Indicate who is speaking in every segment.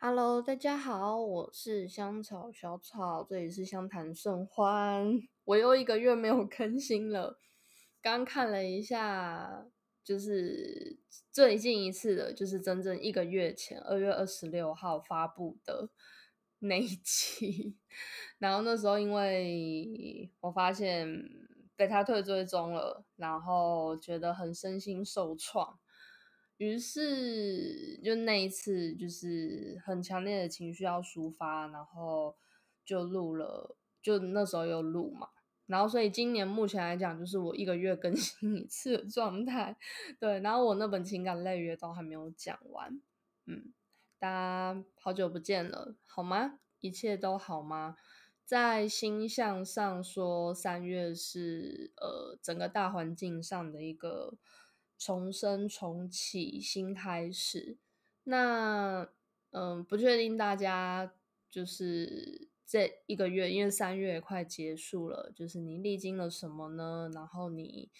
Speaker 1: Hello，大家好，我是香草小草，这里是香谈甚欢。我又一个月没有更新了，刚看了一下，就是最近一次的，就是整整一个月前，二月二十六号发布的那一期。然后那时候因为我发现被他退追踪了，然后觉得很身心受创。于是，就那一次，就是很强烈的情绪要抒发，然后就录了，就那时候有录嘛。然后，所以今年目前来讲，就是我一个月更新一次的状态。对，然后我那本情感类约都还没有讲完。嗯，大家好久不见了，好吗？一切都好吗？在星象上说，三月是呃整个大环境上的一个。重生、重启、新开始。那嗯，不确定大家就是这一个月，因为三月快结束了，就是你历经了什么呢？然后你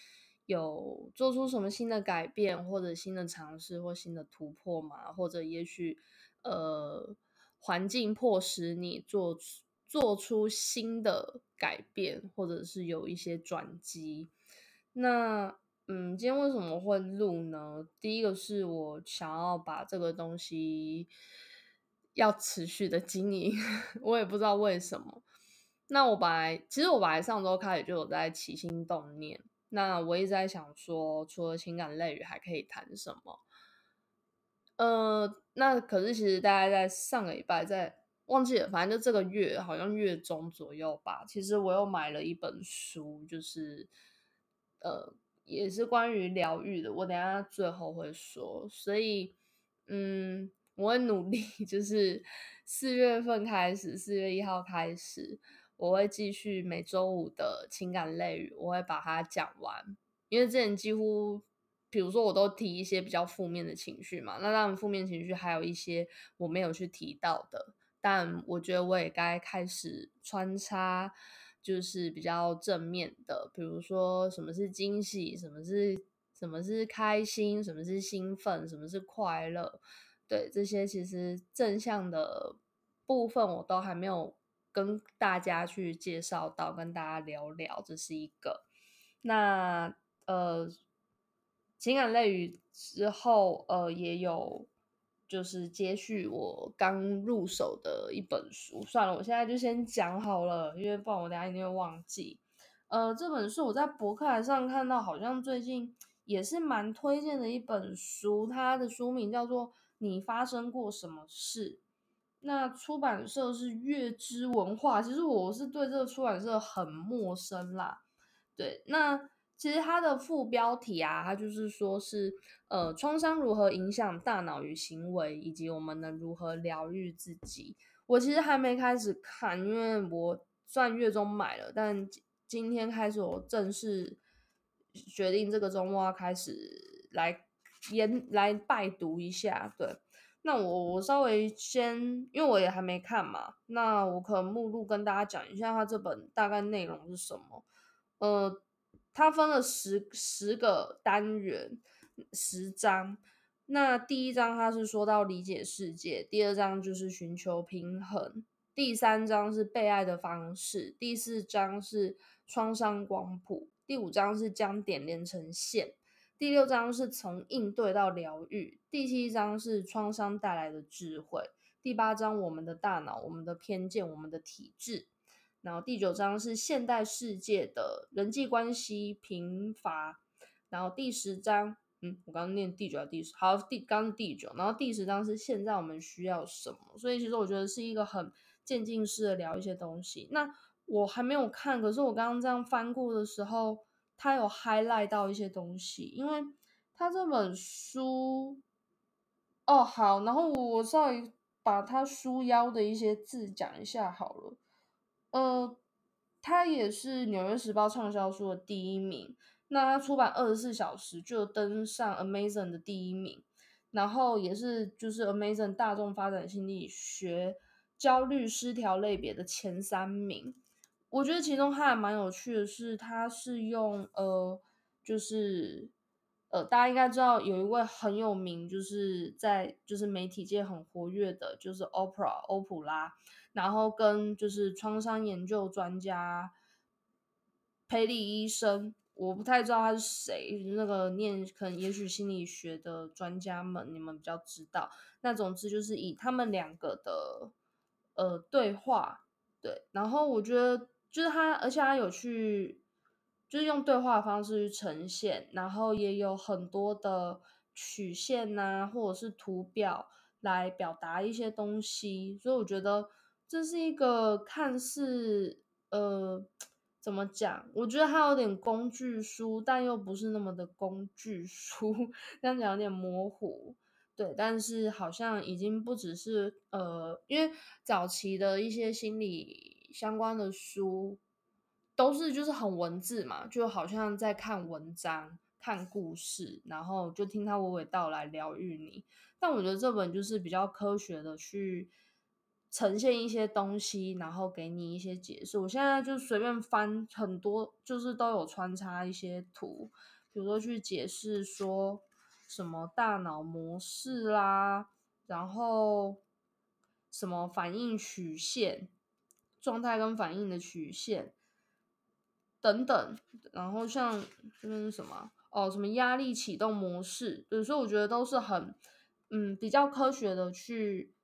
Speaker 1: 有做出什么新的改变，或者新的尝试，或新的突破吗？或者也许呃，环境迫使你做出做出新的改变，或者是有一些转机。那嗯，今天为什么会录呢？第一个是我想要把这个东西要持续的经营，我也不知道为什么。那我本来其实我本来上周开始就有在起心动念，那我一直在想说，除了情感类语还可以谈什么？呃，那可是其实大概在上个礼拜，在忘记了，反正就这个月好像月中左右吧。其实我又买了一本书，就是呃。也是关于疗愈的，我等下最后会说。所以，嗯，我会努力，就是四月份开始，四月一号开始，我会继续每周五的情感类语，我会把它讲完。因为之前几乎，比如说我都提一些比较负面的情绪嘛，那当然负面情绪还有一些我没有去提到的，但我觉得我也该开始穿插。就是比较正面的，比如说什么是惊喜，什么是什么是开心，什么是兴奋，什么是快乐，对这些其实正向的部分我都还没有跟大家去介绍到，跟大家聊聊，这是一个。那呃，情感类语之后，呃，也有。就是接续我刚入手的一本书，算了，我现在就先讲好了，因为不然我等下一定会忘记。呃，这本书我在博客上看到，好像最近也是蛮推荐的一本书，它的书名叫做《你发生过什么事》。那出版社是月之文化，其实我是对这个出版社很陌生啦。对，那。其实它的副标题啊，它就是说是呃，创伤如何影响大脑与行为，以及我们能如何疗愈自己。我其实还没开始看，因为我算月中买了，但今天开始我正式决定这个周末要开始来研来拜读一下。对，那我我稍微先，因为我也还没看嘛，那我可能目录跟大家讲一下，它这本大概内容是什么，呃。它分了十十个单元，十章。那第一章它是说到理解世界，第二章就是寻求平衡，第三章是被爱的方式，第四章是创伤光谱，第五章是将点连成线，第六章是从应对到疗愈，第七章是创伤带来的智慧，第八章我们的大脑、我们的偏见、我们的体质。然后第九章是现代世界的人际关系贫乏，然后第十章，嗯，我刚刚念第九还是第十？好，第刚第九，然后第十章是现在我们需要什么？所以其实我觉得是一个很渐进式的聊一些东西。那我还没有看，可是我刚刚这样翻过的时候，它有 highlight 到一些东西，因为它这本书，哦好，然后我稍微把它书腰的一些字讲一下好了。呃，它也是《纽约时报》畅销书的第一名。那它出版二十四小时就登上 Amazon 的第一名，然后也是就是 Amazon 大众发展心理学焦虑失调类别的前三名。我觉得其中它还蛮有趣的是，它是用呃，就是呃，大家应该知道有一位很有名，就是在就是媒体界很活跃的，就是 Oprah 欧普拉，然后跟就是创伤研究专家佩利医生，我不太知道他是谁，那个念可能也许心理学的专家们你们比较知道。那总之就是以他们两个的呃对话，对，然后我觉得就是他，而且他有去。就是用对话方式去呈现，然后也有很多的曲线呐，或者是图表来表达一些东西，所以我觉得这是一个看似呃怎么讲？我觉得它有点工具书，但又不是那么的工具书，这样讲有点模糊。对，但是好像已经不只是呃，因为早期的一些心理相关的书。都是就是很文字嘛，就好像在看文章、看故事，然后就听他娓娓道来疗愈你。但我觉得这本就是比较科学的去呈现一些东西，然后给你一些解释。我现在就随便翻很多，就是都有穿插一些图，比如说去解释说什么大脑模式啦，然后什么反应曲线、状态跟反应的曲线。等等，然后像这边是什么哦？什么压力启动模式？有时候我觉得都是很嗯比较科学的去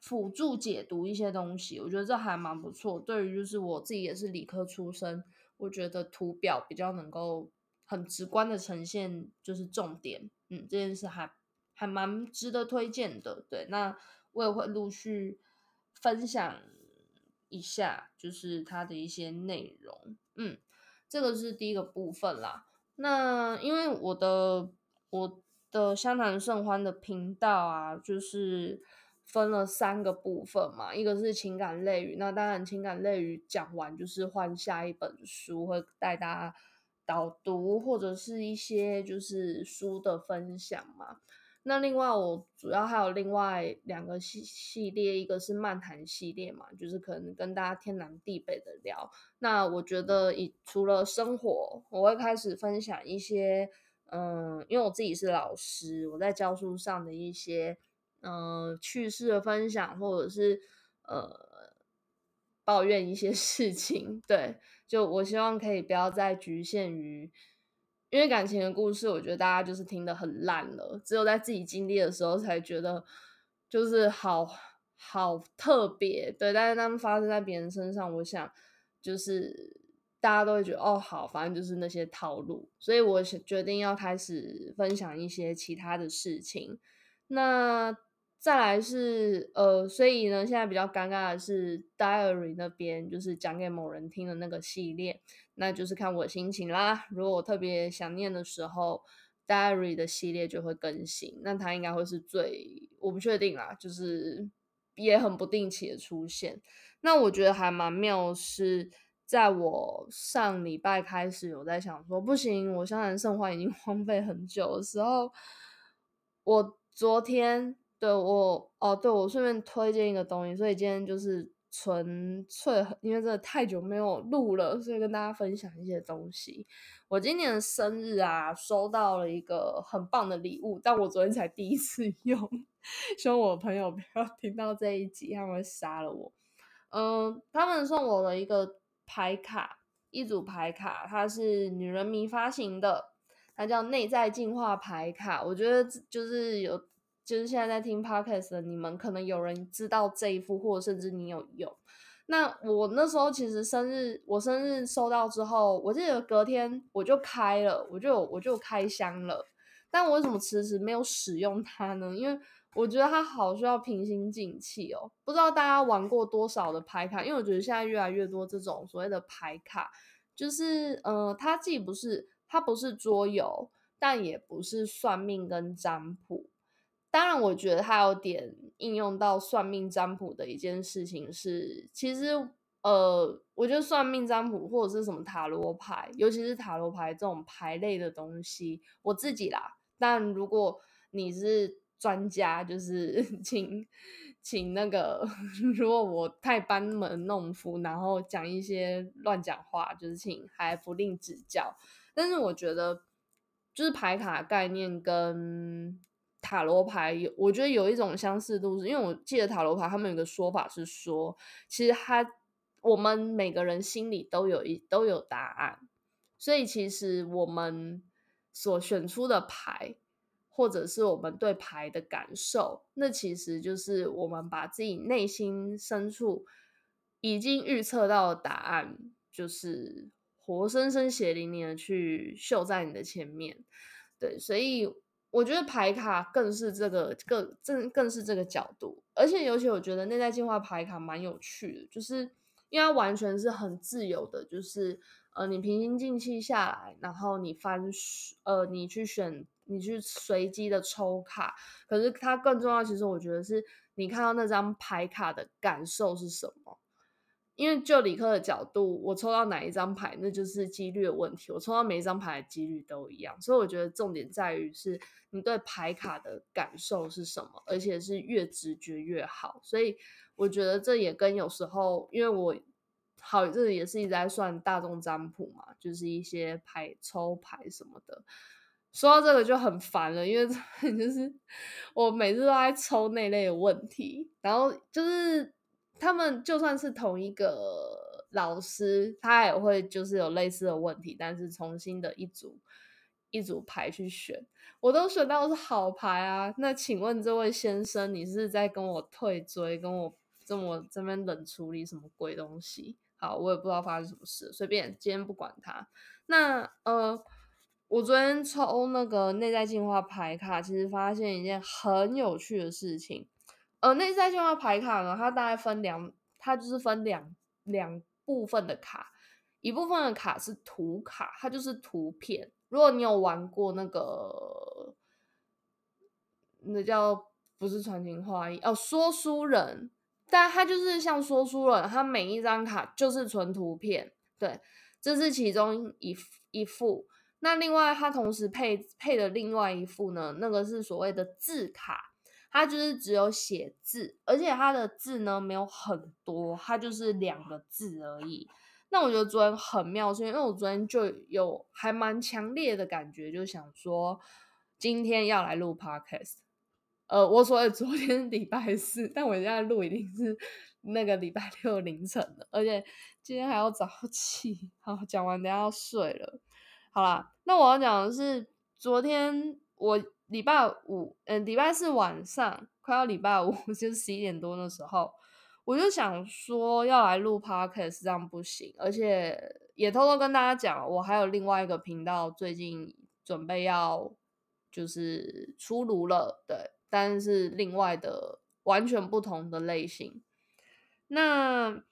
Speaker 1: 辅助解读一些东西。我觉得这还蛮不错。对于就是我自己也是理科出身，我觉得图表比较能够很直观的呈现就是重点。嗯，这件事还还蛮值得推荐的。对，那我也会陆续分享。一下就是它的一些内容，嗯，这个是第一个部分啦。那因为我的我的湘潭盛欢的频道啊，就是分了三个部分嘛，一个是情感类语，那当然情感类语讲完就是换下一本书，会带大家导读或者是一些就是书的分享嘛。那另外，我主要还有另外两个系系列，一个是漫谈系列嘛，就是可能跟大家天南地北的聊。那我觉得，以除了生活，我会开始分享一些，嗯，因为我自己是老师，我在教书上的一些，嗯，趣事的分享，或者是呃，抱怨一些事情。对，就我希望可以不要再局限于。因为感情的故事，我觉得大家就是听得很烂了，只有在自己经历的时候才觉得就是好好特别，对。但是他们发生在别人身上，我想就是大家都会觉得哦，好，反正就是那些套路。所以我决定要开始分享一些其他的事情。那。再来是呃，所以呢，现在比较尴尬的是 diary 那边就是讲给某人听的那个系列，那就是看我心情啦。如果我特别想念的时候，diary 的系列就会更新，那它应该会是最我不确定啦，就是也很不定期的出现。那我觉得还蛮妙，是在我上礼拜开始有在想说，不行，我香兰盛花已经 荒废很久的时候，我昨天。对我哦，对我顺便推荐一个东西，所以今天就是纯粹，因为真的太久没有录了，所以跟大家分享一些东西。我今年生日啊，收到了一个很棒的礼物，但我昨天才第一次 用，希望我朋友不要听到这一集，他们会杀了我。嗯，他们送我了一个牌卡，一组牌卡，它是女人迷发行的，它叫内在进化牌卡。我觉得就是有。就是现在在听 podcast 的你们，可能有人知道这一副，或者甚至你有用。那我那时候其实生日，我生日收到之后，我记得隔天我就开了，我就我就开箱了。但我为什么迟迟没有使用它呢？因为我觉得它好需要平心静气哦。不知道大家玩过多少的牌卡？因为我觉得现在越来越多这种所谓的牌卡，就是呃，它既不是它不是桌游，但也不是算命跟占卜。当然，我觉得它有点应用到算命占卜的一件事情是，其实呃，我觉得算命占卜或者是什么塔罗牌，尤其是塔罗牌这种牌类的东西，我自己啦。但如果你是专家，就是 请请那个，如果我太班门弄斧，然后讲一些乱讲话，就是请还不吝指教。但是我觉得。就是牌卡概念跟塔罗牌有，我觉得有一种相似度，是因为我记得塔罗牌他们有个说法是说，其实他我们每个人心里都有一都有答案，所以其实我们所选出的牌，或者是我们对牌的感受，那其实就是我们把自己内心深处已经预测到的答案，就是活生生血淋淋的去秀在你的前面。对，所以我觉得牌卡更是这个更更更是这个角度，而且尤其我觉得内在进化牌卡蛮有趣的，就是因为它完全是很自由的，就是呃你平心静气下来，然后你翻呃你去选你去随机的抽卡，可是它更重要，其实我觉得是你看到那张牌卡的感受是什么。因为就理科的角度，我抽到哪一张牌，那就是几率的问题。我抽到每一张牌的几率都一样，所以我觉得重点在于是你对牌卡的感受是什么，而且是越直觉越好。所以我觉得这也跟有时候，因为我好这也是一直在算大众占卜嘛，就是一些牌抽牌什么的。说到这个就很烦了，因为 就是我每次都在抽那类的问题，然后就是。他们就算是同一个老师，他也会就是有类似的问题，但是重新的一组一组牌去选，我都选到是好牌啊。那请问这位先生，你是在跟我退追，跟我这么这边冷处理什么鬼东西？好，我也不知道发生什么事，随便，今天不管他。那呃，我昨天抽那个内在进化牌卡，其实发现一件很有趣的事情。呃，内在进化牌卡呢，它大概分两，它就是分两两部分的卡，一部分的卡是图卡，它就是图片。如果你有玩过那个，那叫不是传情画意哦，说书人，但它就是像说书人，它每一张卡就是纯图片，对，这是其中一一副。那另外它同时配配的另外一副呢，那个是所谓的字卡。它就是只有写字，而且它的字呢没有很多，它就是两个字而已。那我觉得昨天很妙，是因为我昨天就有还蛮强烈的感觉，就想说今天要来录 podcast。呃，我所谓昨天礼拜四，但我现在录已经是 那个礼拜六凌晨了，而且今天还要早起。好，讲完等下要睡了。好啦，那我要讲的是昨天我。礼拜五，嗯，礼拜四晚上快要礼拜五，就是十一点多的时候，我就想说要来录 podcast，这样不行，而且也偷偷跟大家讲，我还有另外一个频道，最近准备要就是出炉了，对，但是另外的完全不同的类型。那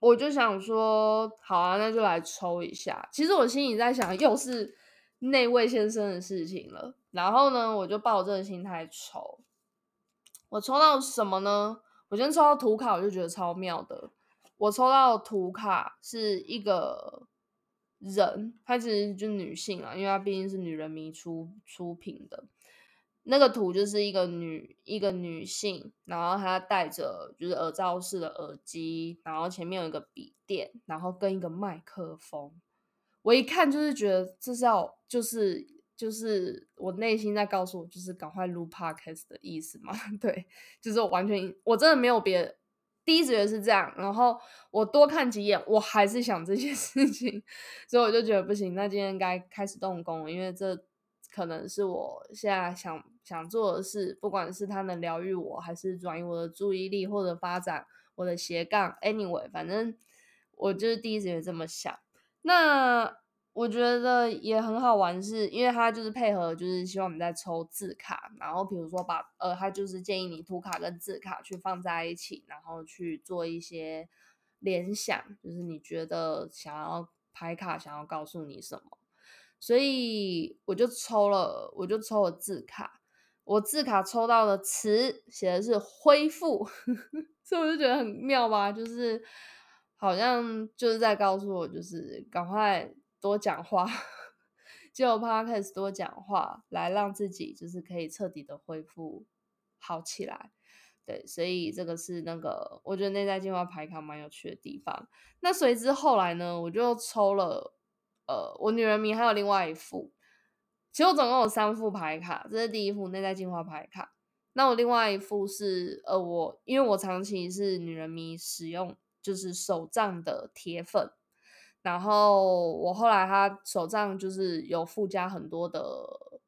Speaker 1: 我就想说，好啊，那就来抽一下。其实我心里在想，又是。那位先生的事情了，然后呢，我就抱这个心态抽，我抽到什么呢？我先抽到图卡，我就觉得超妙的。我抽到图卡是一个人，她其实就女性啊，因为她毕竟是女人迷出出品的。那个图就是一个女一个女性，然后她戴着就是耳罩式的耳机，然后前面有一个笔电，然后跟一个麦克风。我一看就是觉得这是要就是就是我内心在告诉我，就是赶快录 podcast 的意思嘛？对，就是我完全我真的没有别的第一直觉是这样，然后我多看几眼，我还是想这些事情，所以我就觉得不行，那今天该开始动工了，因为这可能是我现在想想做的事，不管是它能疗愈我，还是转移我的注意力，或者发展我的斜杠，anyway，反正我就是第一直觉这么想。那我觉得也很好玩，是因为他就是配合，就是希望你在抽字卡，然后比如说把呃，他就是建议你图卡跟字卡去放在一起，然后去做一些联想，就是你觉得想要拍卡想要告诉你什么，所以我就抽了，我就抽了字卡，我字卡抽到的词写的是恢复，所以我就觉得很妙吧，就是。好像就是在告诉我，就是赶快多讲话，就 podcast 多讲话，来让自己就是可以彻底的恢复好起来。对，所以这个是那个我觉得内在进化牌卡蛮有趣的地方。那随之后来呢，我就抽了呃，我女人名还有另外一副，其实我总共有三副牌卡，这是第一副内在进化牌卡。那我另外一副是呃，我因为我长期是女人迷，使用就是手账的铁粉。然后我后来他手账就是有附加很多的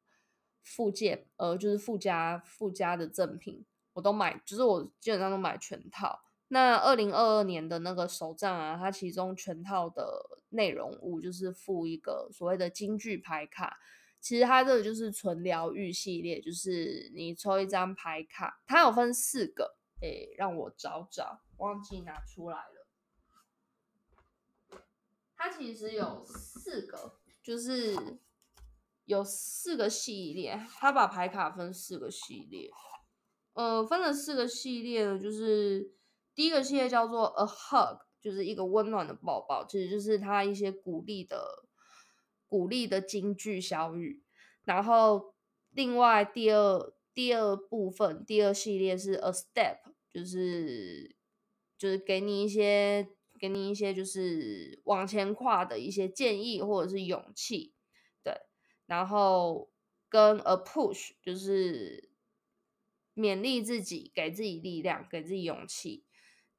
Speaker 1: 附件，呃，就是附加附加的赠品，我都买，就是我基本上都买全套。那二零二二年的那个手账啊，它其中全套的内容物就是附一个所谓的京剧牌卡。其实它这个就是纯疗愈系列，就是你抽一张牌卡，它有分四个，诶，让我找找，忘记拿出来了。它其实有四个，就是有四个系列。它把牌卡分四个系列，呃，分了四个系列呢，就是第一个系列叫做 A Hug，就是一个温暖的抱抱，其实就是它一些鼓励的、鼓励的金句小语。然后另外第二第二部分，第二系列是 A Step，就是就是给你一些。给你一些就是往前跨的一些建议或者是勇气，对，然后跟 a push 就是勉励自己，给自己力量，给自己勇气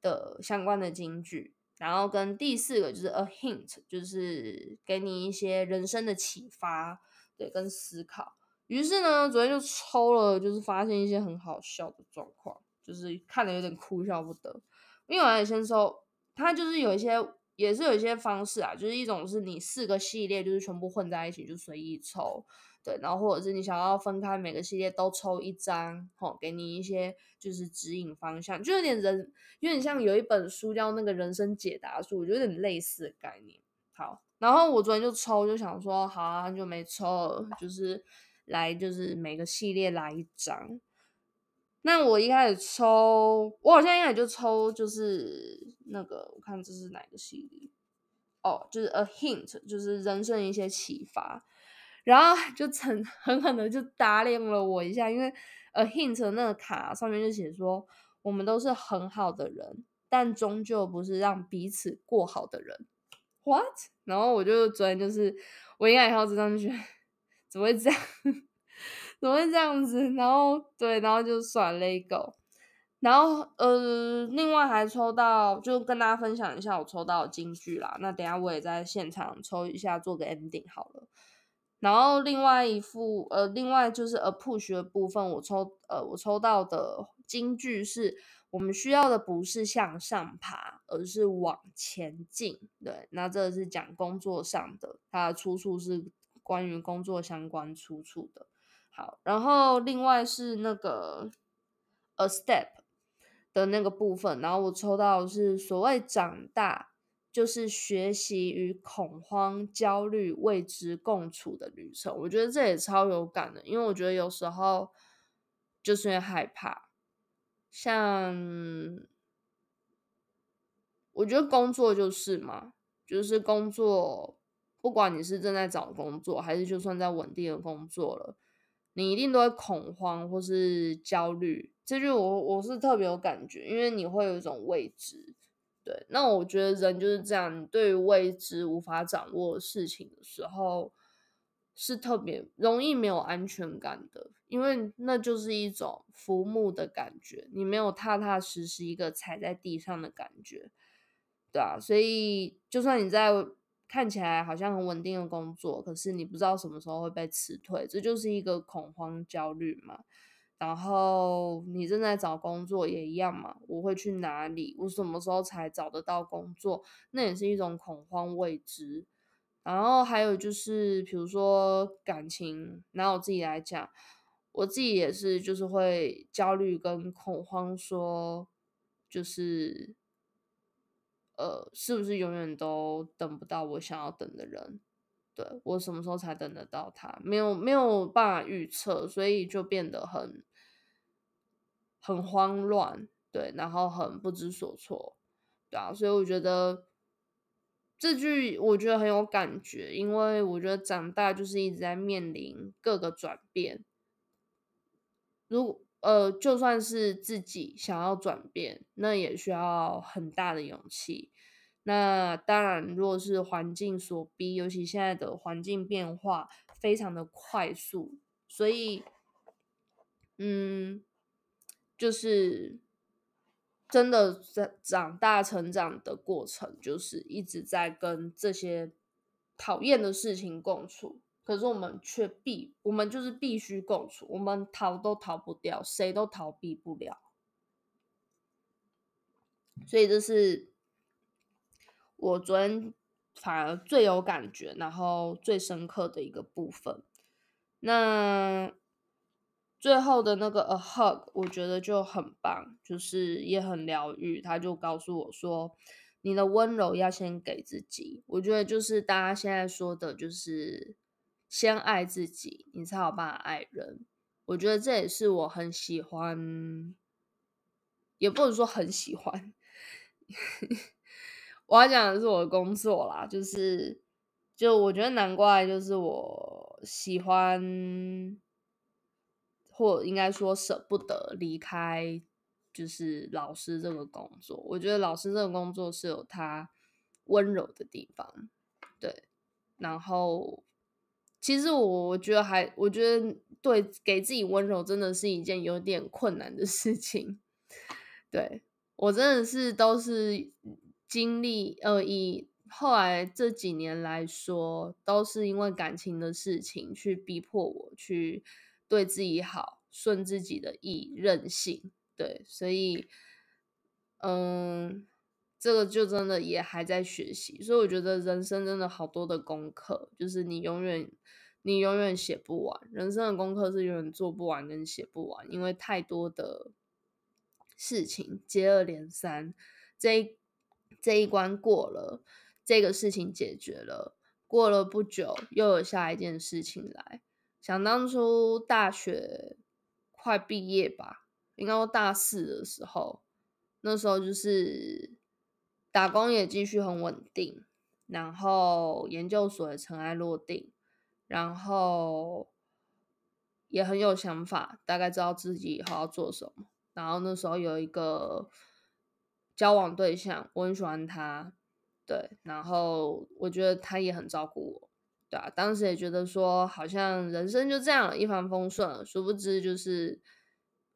Speaker 1: 的相关的金句，然后跟第四个就是 a hint，就是给你一些人生的启发，对，跟思考。于是呢，昨天就抽了，就是发现一些很好笑的状况，就是看了有点哭笑不得，因为我也先抽。它就是有一些，也是有一些方式啊，就是一种是你四个系列就是全部混在一起就随意抽，对，然后或者是你想要分开每个系列都抽一张，吼，给你一些就是指引方向，就有点人，有点像有一本书叫那个人生解答书，我觉得有点类似的概念。好，然后我昨天就抽，就想说，好啊，很久没抽，就是来就是每个系列来一张。那我一开始抽，我好像一开始就抽，就是那个，我看这是哪个系列？哦，就是 a hint，就是人生一些启发，然后就狠狠狠的就打脸了我一下，因为 a hint 那个卡上面就写说，我们都是很好的人，但终究不是让彼此过好的人。What？然后我就昨天就是，我应该以后这张卷，怎么会这样？怎么会这样子？然后对，然后就甩了一个，然后呃，另外还抽到，就跟大家分享一下我抽到的金句啦。那等下我也在现场抽一下，做个 ending 好了。然后另外一副呃，另外就是 a push 的部分，我抽呃，我抽到的金句是：我们需要的不是向上爬，而是往前进。对，那这是讲工作上的，它的出处是关于工作相关出处的。然后另外是那个 a step 的那个部分，然后我抽到是所谓长大就是学习与恐慌、焦虑、未知共处的旅程。我觉得这也超有感的，因为我觉得有时候就是因为害怕，像我觉得工作就是嘛，就是工作，不管你是正在找工作，还是就算在稳定的工作了。你一定都会恐慌或是焦虑，这就我我是特别有感觉，因为你会有一种未知。对，那我觉得人就是这样，对于未知无法掌握事情的时候，是特别容易没有安全感的，因为那就是一种浮木的感觉，你没有踏踏实实一个踩在地上的感觉，对啊，所以就算你在。看起来好像很稳定的工作，可是你不知道什么时候会被辞退，这就是一个恐慌焦虑嘛。然后你正在找工作也一样嘛，我会去哪里？我什么时候才找得到工作？那也是一种恐慌未知。然后还有就是，比如说感情，拿我自己来讲，我自己也是，就是会焦虑跟恐慌，说就是。呃，是不是永远都等不到我想要等的人？对我什么时候才等得到他？没有没有办法预测，所以就变得很很慌乱，对，然后很不知所措，对啊。所以我觉得这句我觉得很有感觉，因为我觉得长大就是一直在面临各个转变。如果呃，就算是自己想要转变，那也需要很大的勇气。那当然，如果是环境所逼，尤其现在的环境变化非常的快速，所以，嗯，就是真的在长大成长的过程，就是一直在跟这些讨厌的事情共处。可是我们却必，我们就是必须共处，我们逃都逃不掉，谁都逃避不了。所以这是我昨天反而最有感觉，然后最深刻的一个部分。那最后的那个 a hug，我觉得就很棒，就是也很疗愈。他就告诉我说：“你的温柔要先给自己。”我觉得就是大家现在说的，就是先爱自己，你才有办法爱人。我觉得这也是我很喜欢，也不能说很喜欢。我要讲的是我的工作啦，就是，就我觉得难怪，就是我喜欢，或应该说舍不得离开，就是老师这个工作。我觉得老师这个工作是有他温柔的地方，对。然后，其实我我觉得还，我觉得对给自己温柔真的是一件有点困难的事情，对。我真的是都是经历，呃，以后来这几年来说，都是因为感情的事情去逼迫我去对自己好，顺自己的意，任性，对，所以，嗯，这个就真的也还在学习，所以我觉得人生真的好多的功课，就是你永远你永远写不完，人生的功课是永远做不完跟写不完，因为太多的。事情接二连三，这一这一关过了，这个事情解决了，过了不久又有下一件事情来。想当初大学快毕业吧，应该大四的时候，那时候就是打工也继续很稳定，然后研究所也尘埃落定，然后也很有想法，大概知道自己以后要做什么。然后那时候有一个交往对象，我很喜欢他，对，然后我觉得他也很照顾我，对啊，当时也觉得说好像人生就这样一帆风顺了，殊不知就是，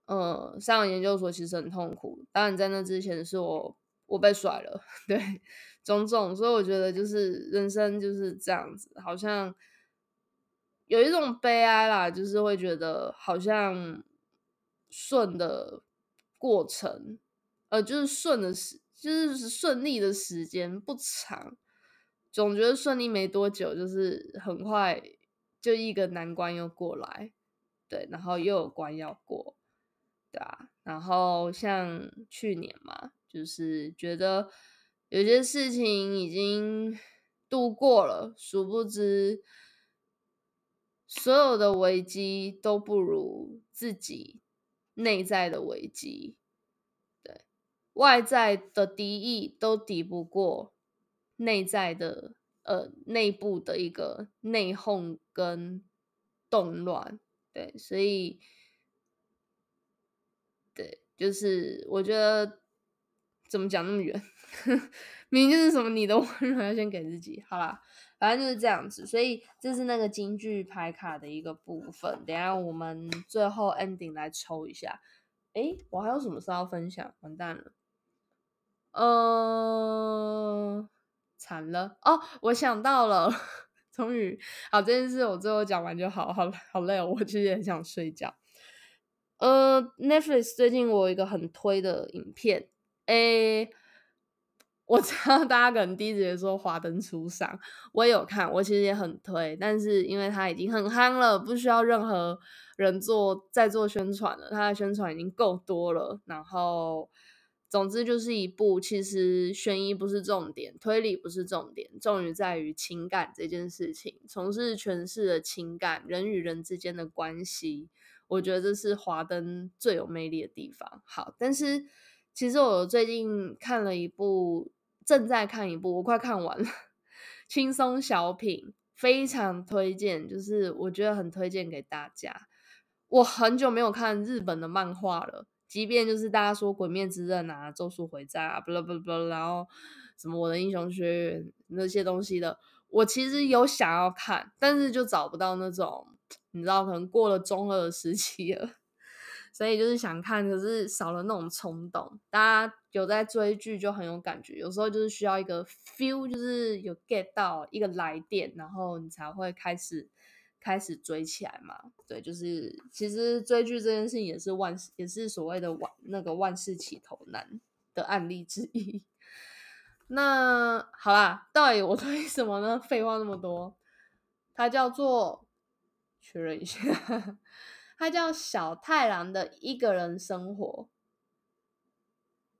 Speaker 1: 呃，上研究所其实很痛苦。当然在那之前是我我被甩了，对，种种，所以我觉得就是人生就是这样子，好像有一种悲哀啦，就是会觉得好像顺的。过程，呃，就是顺的时，就是顺利的时间不长，总觉得顺利没多久，就是很快就一个难关又过来，对，然后又有关要过，对啊，然后像去年嘛，就是觉得有些事情已经度过了，殊不知所有的危机都不如自己。内在的危机，对外在的敌意都抵不过内在的呃内部的一个内讧跟动乱，对，所以对，就是我觉得怎么讲那么远，明明就是什么你的温柔要先给自己，好啦。反正就是这样子，所以这是那个京剧牌卡的一个部分。等下我们最后 ending 来抽一下。诶，我还有什么事要分享？完蛋了，呃，惨了哦！我想到了，终于好这件事，我最后讲完就好，好好累哦，我其实也很想睡觉。呃，Netflix 最近我有一个很推的影片，诶。我知道大家可能第一直觉说《华灯初上》，我也有看，我其实也很推，但是因为它已经很夯了，不需要任何人做再做宣传了，它的宣传已经够多了。然后，总之就是一部其实悬疑不是重点，推理不是重点，重于在于情感这件事情，从事诠释了情感人与人之间的关系，我觉得这是华灯最有魅力的地方。好，但是。其实我最近看了一部，正在看一部，我快看完了，轻松小品，非常推荐，就是我觉得很推荐给大家。我很久没有看日本的漫画了，即便就是大家说《鬼灭之刃》啊、《咒术回战》啊，不啦不啦不，然后什么《我的英雄学院》那些东西的，我其实有想要看，但是就找不到那种，你知道，可能过了中二时期了，所以就是想看，可是少了那种冲动。大家有在追剧就很有感觉，有时候就是需要一个 feel，就是有 get 到一个来电，然后你才会开始开始追起来嘛。对，就是其实追剧这件事情也是万事也是所谓的万那个万事起头难的案例之一。那好啦，到底我 推什么呢？废话那么多，它叫做确认一下，它叫小太郎的一个人生活。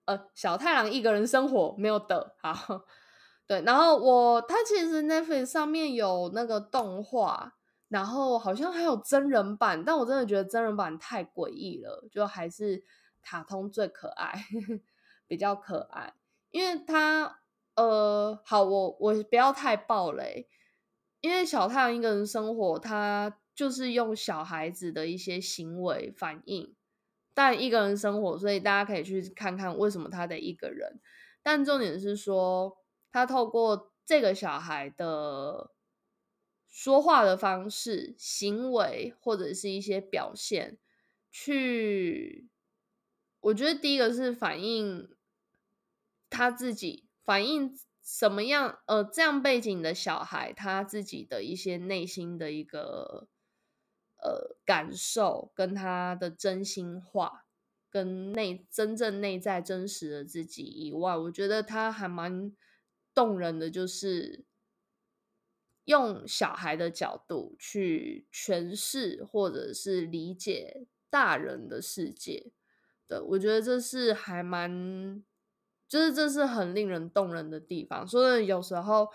Speaker 1: 呃，小太郎一个人生活没有的，好，对。然后我它其实 Netflix 上面有那个动画，然后好像还有真人版，但我真的觉得真人版太诡异了，就还是卡通最可爱，比较可爱，因为它。呃，好，我我不要太暴雷，因为小太阳一个人生活，他就是用小孩子的一些行为反应，但一个人生活，所以大家可以去看看为什么他得一个人。但重点是说，他透过这个小孩的说话的方式、行为或者是一些表现，去，我觉得第一个是反映他自己。反映什么样？呃，这样背景的小孩，他自己的一些内心的一个呃感受，跟他的真心话，跟内真正内在真实的自己以外，我觉得他还蛮动人的，就是用小孩的角度去诠释或者是理解大人的世界。对我觉得这是还蛮。就是这是很令人动人的地方，所以有时候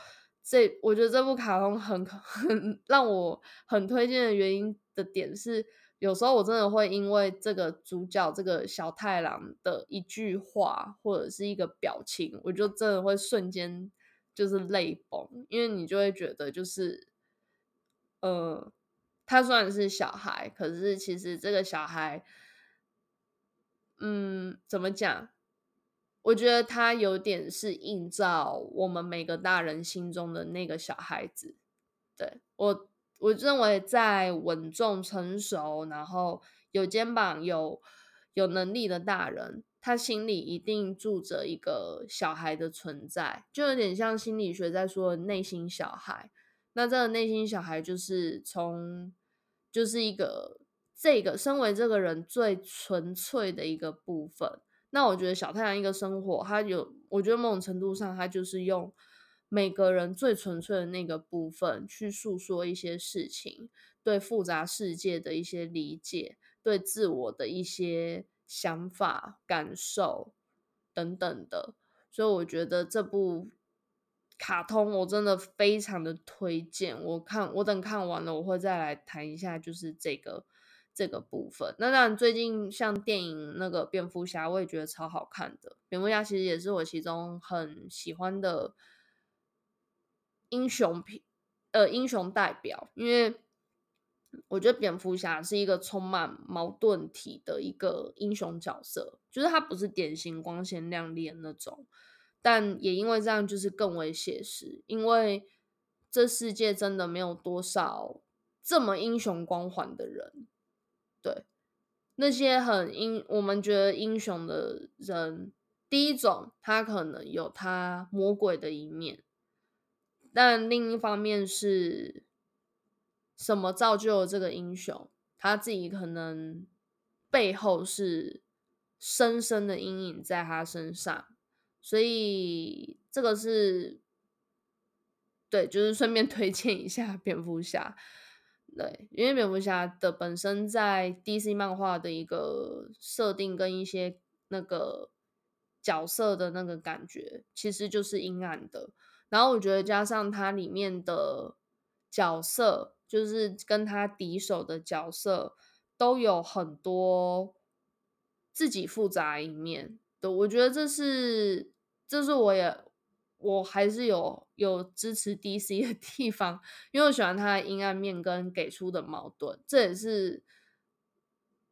Speaker 1: 这我觉得这部卡通很 很让我很推荐的原因的点是，有时候我真的会因为这个主角这个小太郎的一句话或者是一个表情，我就真的会瞬间就是泪崩，因为你就会觉得就是，呃，他虽然是小孩，可是其实这个小孩，嗯，怎么讲？我觉得他有点是映照我们每个大人心中的那个小孩子。对我，我认为在稳重、成熟，然后有肩膀、有有能力的大人，他心里一定住着一个小孩的存在，就有点像心理学在说的内心小孩。那这个内心小孩就是从，就是一个这个身为这个人最纯粹的一个部分。那我觉得小太阳一个生活，它有，我觉得某种程度上，它就是用每个人最纯粹的那个部分去诉说一些事情，对复杂世界的一些理解，对自我的一些想法、感受等等的。所以我觉得这部卡通我真的非常的推荐。我看我等看完了，我会再来谈一下，就是这个。这个部分，那当然，最近像电影那个蝙蝠侠，我也觉得超好看的。蝙蝠侠其实也是我其中很喜欢的英雄品，呃，英雄代表。因为我觉得蝙蝠侠是一个充满矛盾体的一个英雄角色，就是他不是典型光鲜亮丽的那种，但也因为这样，就是更为写实。因为这世界真的没有多少这么英雄光环的人。对，那些很英，我们觉得英雄的人，第一种他可能有他魔鬼的一面，但另一方面是什么造就了这个英雄？他自己可能背后是深深的阴影在他身上，所以这个是对，就是顺便 推荐一下蝙蝠侠。对，因为蝙蝠侠的本身在 DC 漫画的一个设定跟一些那个角色的那个感觉，其实就是阴暗的。然后我觉得加上它里面的角色，就是跟他敌手的角色，都有很多自己复杂一面的。我觉得这是，这是我也。我还是有有支持 DC 的 地方，因为我喜欢他的阴暗面跟给出的矛盾，这也是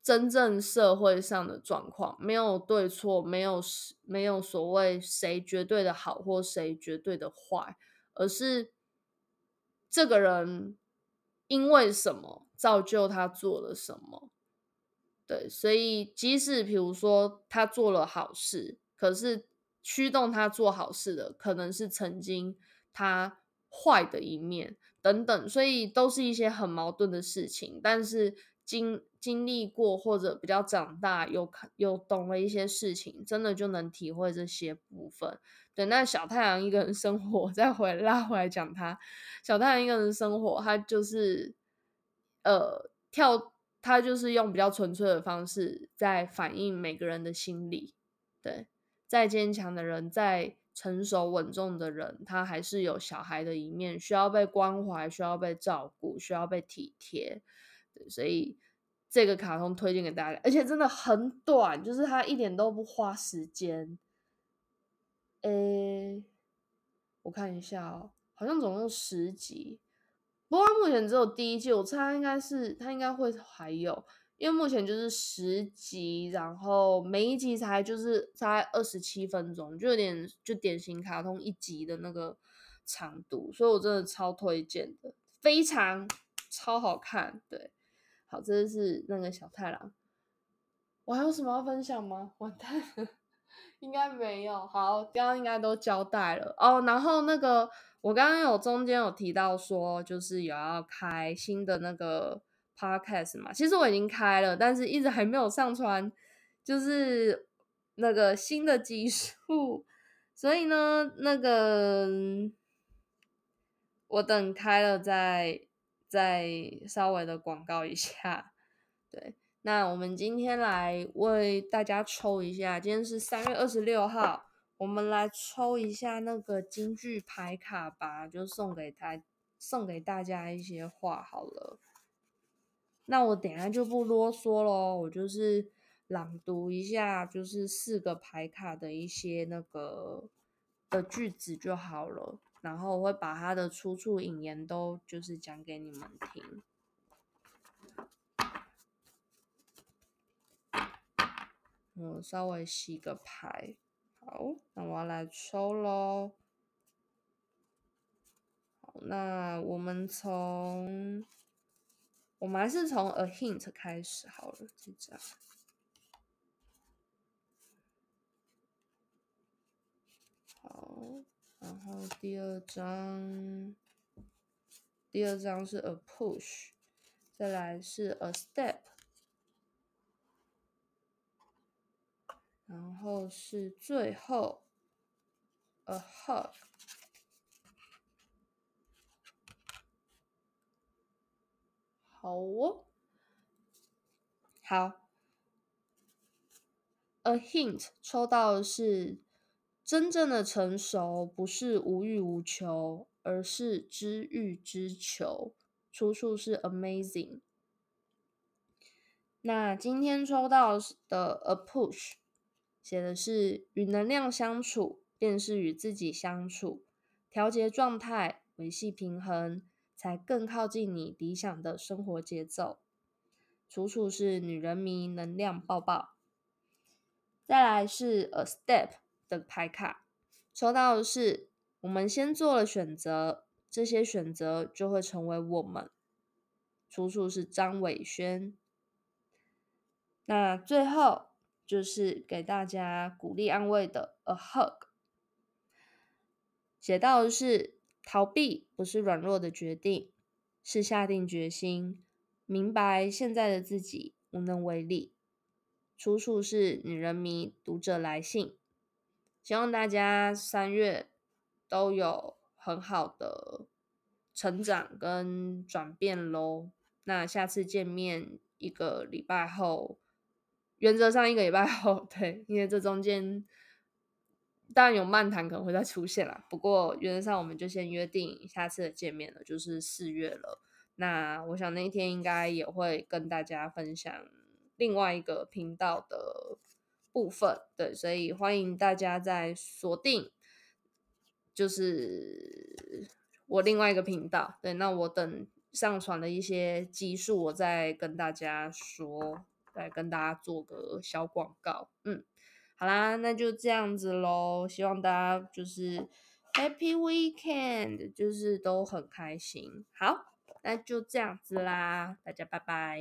Speaker 1: 真正社会上的状况，没有对错，没有没有所谓谁绝对的好或谁绝对的坏，而是这个人因为什么造就他做了什么。对，所以即使比如说他做了好事，可是驱动他做好事的可能是曾经他坏的一面等等，所以都是一些很矛盾的事情。但是经经历过或者比较长大，有看有懂了一些事情，真的就能体会这些部分。对，那小太阳一个人生活，再回拉回来讲他，小太阳一个人生活，他就是呃跳。他就是用比较纯粹的方式在反映每个人的心理，对，再坚强的人，再成熟稳重的人，他还是有小孩的一面，需要被关怀，需要被照顾，需要被体贴，所以这个卡通推荐给大家，而且真的很短，就是他一点都不花时间。诶，我看一下哦，好像总共十集。不过目前只有第一季，我猜应该是他应该会还有，因为目前就是十集，然后每一集才就是才二十七分钟，就有点就典型卡通一集的那个长度，所以我真的超推荐的，非常超好看。对，好，这是那个小太郎，我还有什么要分享吗？完蛋了，应该没有。好，刚刚应该都交代了哦，然后那个。我刚刚有中间有提到说，就是有要开新的那个 podcast 嘛，其实我已经开了，但是一直还没有上传，就是那个新的集数，所以呢，那个我等开了再再稍微的广告一下。对，那我们今天来为大家抽一下，今天是三月二十六号。我们来抽一下那个京剧牌卡吧，就送给他，送给大家一些话好了。那我等下就不啰嗦喽，我就是朗读一下，就是四个牌卡的一些那个的句子就好了。然后我会把它的出处引言都就是讲给你们听。我稍微洗个牌。好，那我要来抽喽。好，那我们从，我们还是从 a hint 开始好了，这张。好，然后第二张，第二张是 a push，再来是 a step。然后是最后，a hug，好哦，好，a hint 抽到的是真正的成熟不是无欲无求，而是知欲知求，出处是 amazing。那今天抽到的 a push。写的是与能量相处，便是与自己相处，调节状态，维系平衡，才更靠近你理想的生活节奏。楚楚是女人迷，能量爆爆。再来是 A Step 的牌卡，抽到的是我们先做了选择，这些选择就会成为我们。楚楚是张伟轩。那最后。就是给大家鼓励安慰的 a hug，写到的是逃避不是软弱的决定，是下定决心，明白现在的自己无能为力。出处是女人迷读者来信，希望大家三月都有很好的成长跟转变喽。那下次见面一个礼拜后。原则上一个礼拜后，对，因为这中间当然有漫谈可能会再出现啦。不过原则上我们就先约定下次的见面了，就是四月了。那我想那一天应该也会跟大家分享另外一个频道的部分，对，所以欢迎大家在锁定，就是我另外一个频道。对，那我等上传了一些集数，我再跟大家说。来跟大家做个小广告，嗯，好啦，那就这样子喽。希望大家就是 Happy Weekend，就是都很开心。好，那就这样子啦，大家拜拜。